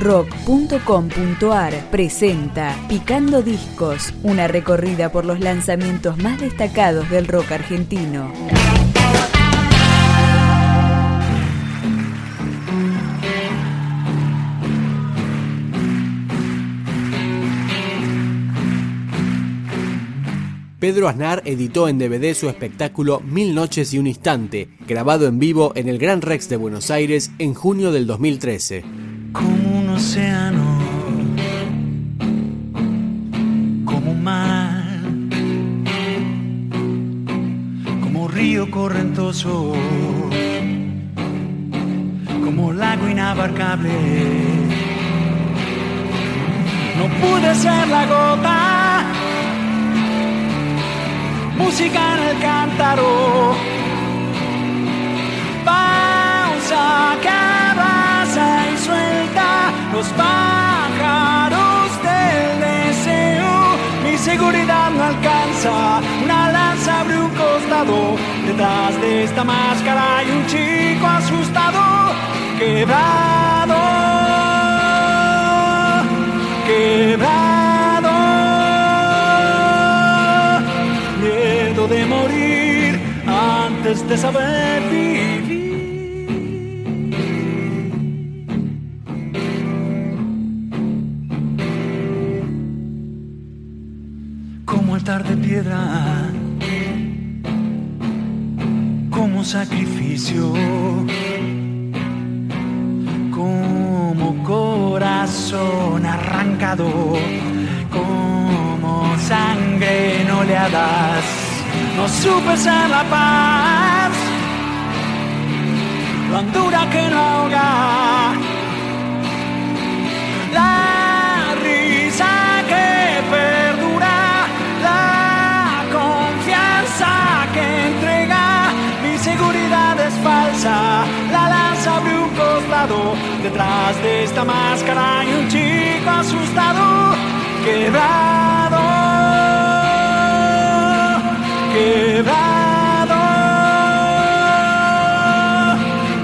rock.com.ar presenta Picando Discos, una recorrida por los lanzamientos más destacados del rock argentino. Pedro Aznar editó en DVD su espectáculo Mil Noches y un Instante, grabado en vivo en el Gran Rex de Buenos Aires en junio del 2013. Como un océano, como mar, como río correntoso, como lago inabarcable. No pude ser la gota música en el cántaro. Los pájaros del deseo. Mi seguridad no alcanza, una lanza abre un costado. Detrás de esta máscara hay un chico asustado, quebrado, quebrado. de morir antes de saber vivir. Altar de piedra, como sacrificio, como corazón arrancado, como sangre no le das no supe ser la paz, la hondura que no ahoga, detrás de esta máscara hay un chico asustado, quebrado quebrado,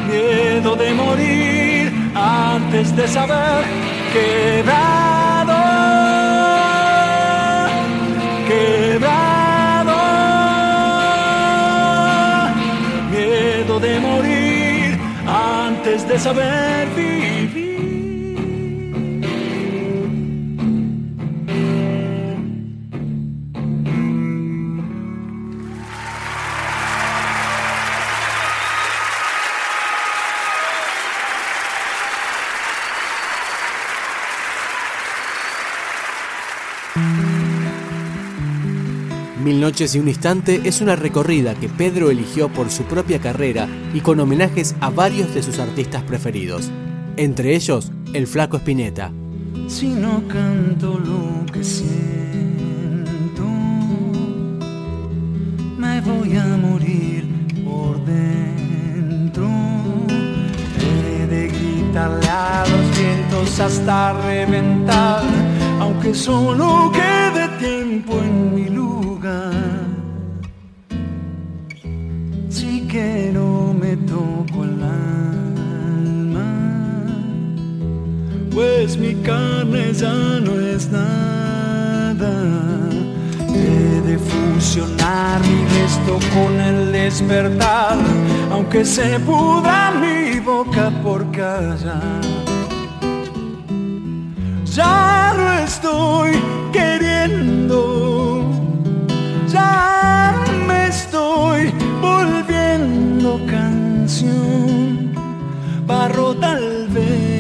miedo de morir antes de saber quebrado, quebrado, de morir antes de saber vivir. Mil Noches y un Instante es una recorrida que Pedro eligió por su propia carrera y con homenajes a varios de sus artistas preferidos, entre ellos el Flaco Espineta. Si no canto lo que siento, me voy a morir por dentro. He de gritarle a los vientos hasta reventar, aunque solo quede tiempo en mi luz pues mi carne ya no es nada. He de fusionar mi gesto con el despertar, aunque se pudra mi boca por callar. Ya no estoy barro tal vez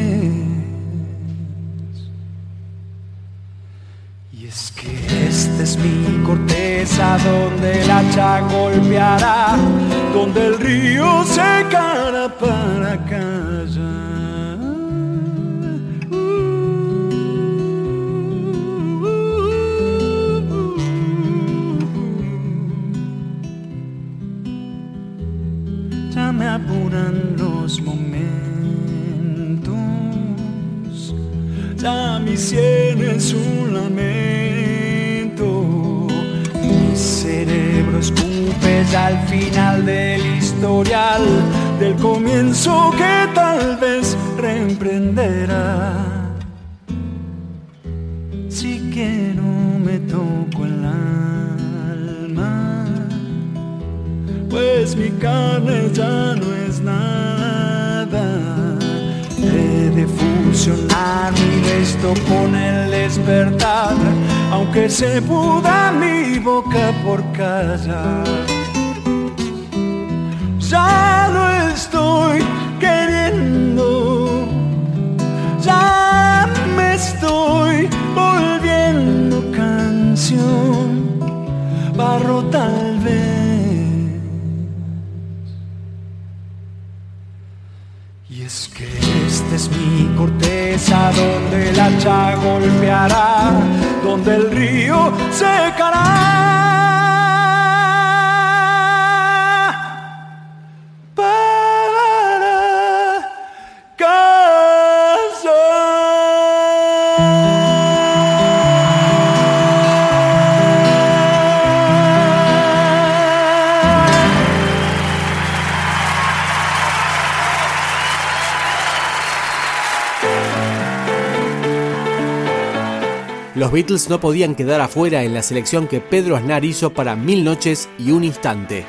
es mi corteza donde el hacha golpeará, donde el río secará para callar. Apuran los momentos, ya mi sien es un lamento cerebro escupe ya al final del historial, del comienzo que tal vez reemprenderá. Fusionar mi resto con el despertar, aunque se puda mi boca por callar. Corteza donde el hacha golpeará, donde el río secará. Los Beatles no podían quedar afuera en la selección que Pedro Aznar hizo para Mil Noches y un Instante.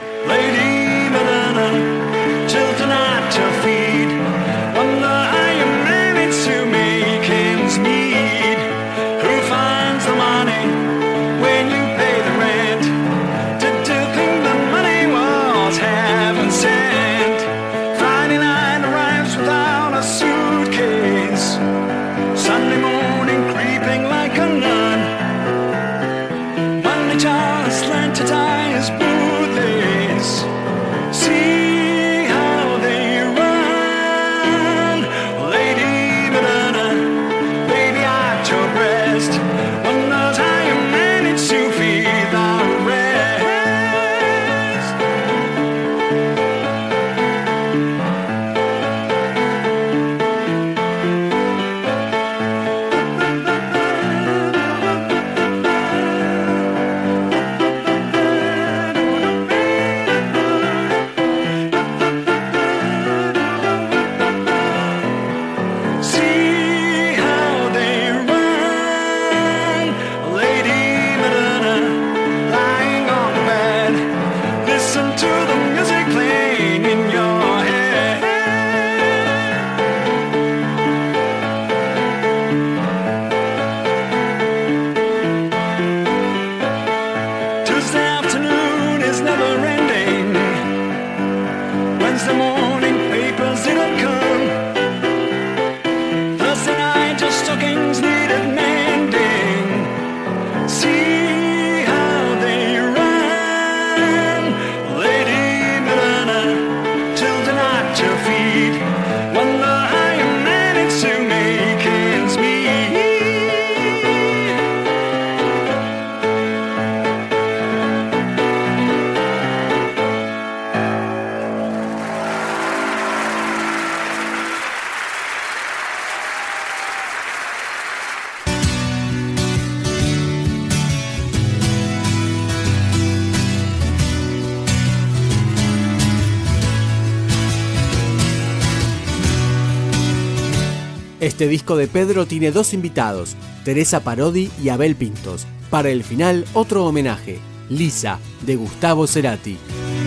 Este disco de Pedro tiene dos invitados, Teresa Parodi y Abel Pintos. Para el final, otro homenaje, Lisa, de Gustavo Cerati.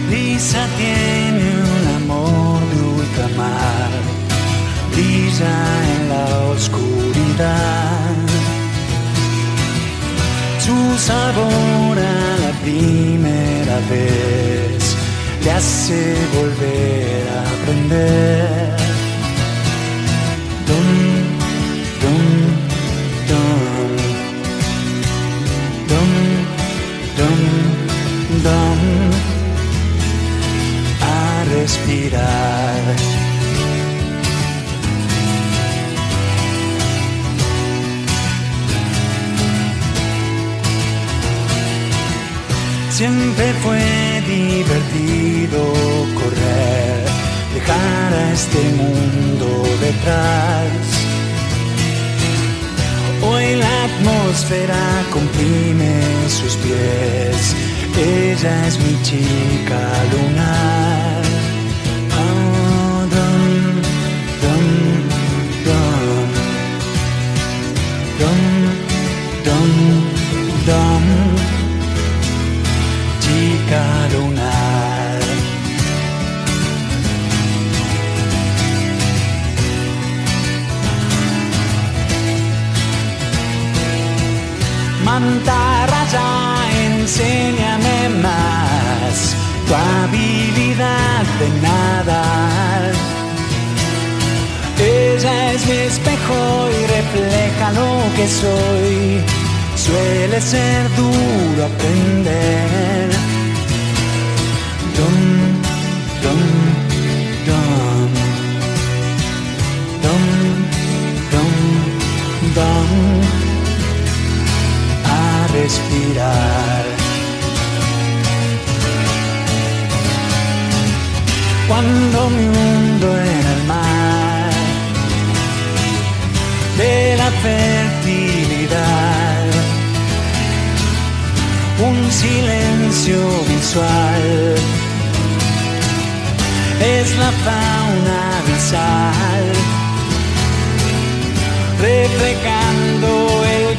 Lisa tiene un amor de ultramar, brilla en la oscuridad. Su sabor a la primera vez le hace volver a aprender. Fue divertido correr, dejar a este mundo detrás. Hoy la atmósfera comprime sus pies, ella es mi chica lunar. Oh, dum, dum, dum música. Mantarraya, enséñame más tu habilidad de nadar. Ella es mi espejo y refleja lo que soy. Suele ser duro aprender respirar. Cuando mi mundo era el mar de la fertilidad, un silencio visual es la fauna abisal, reflejando el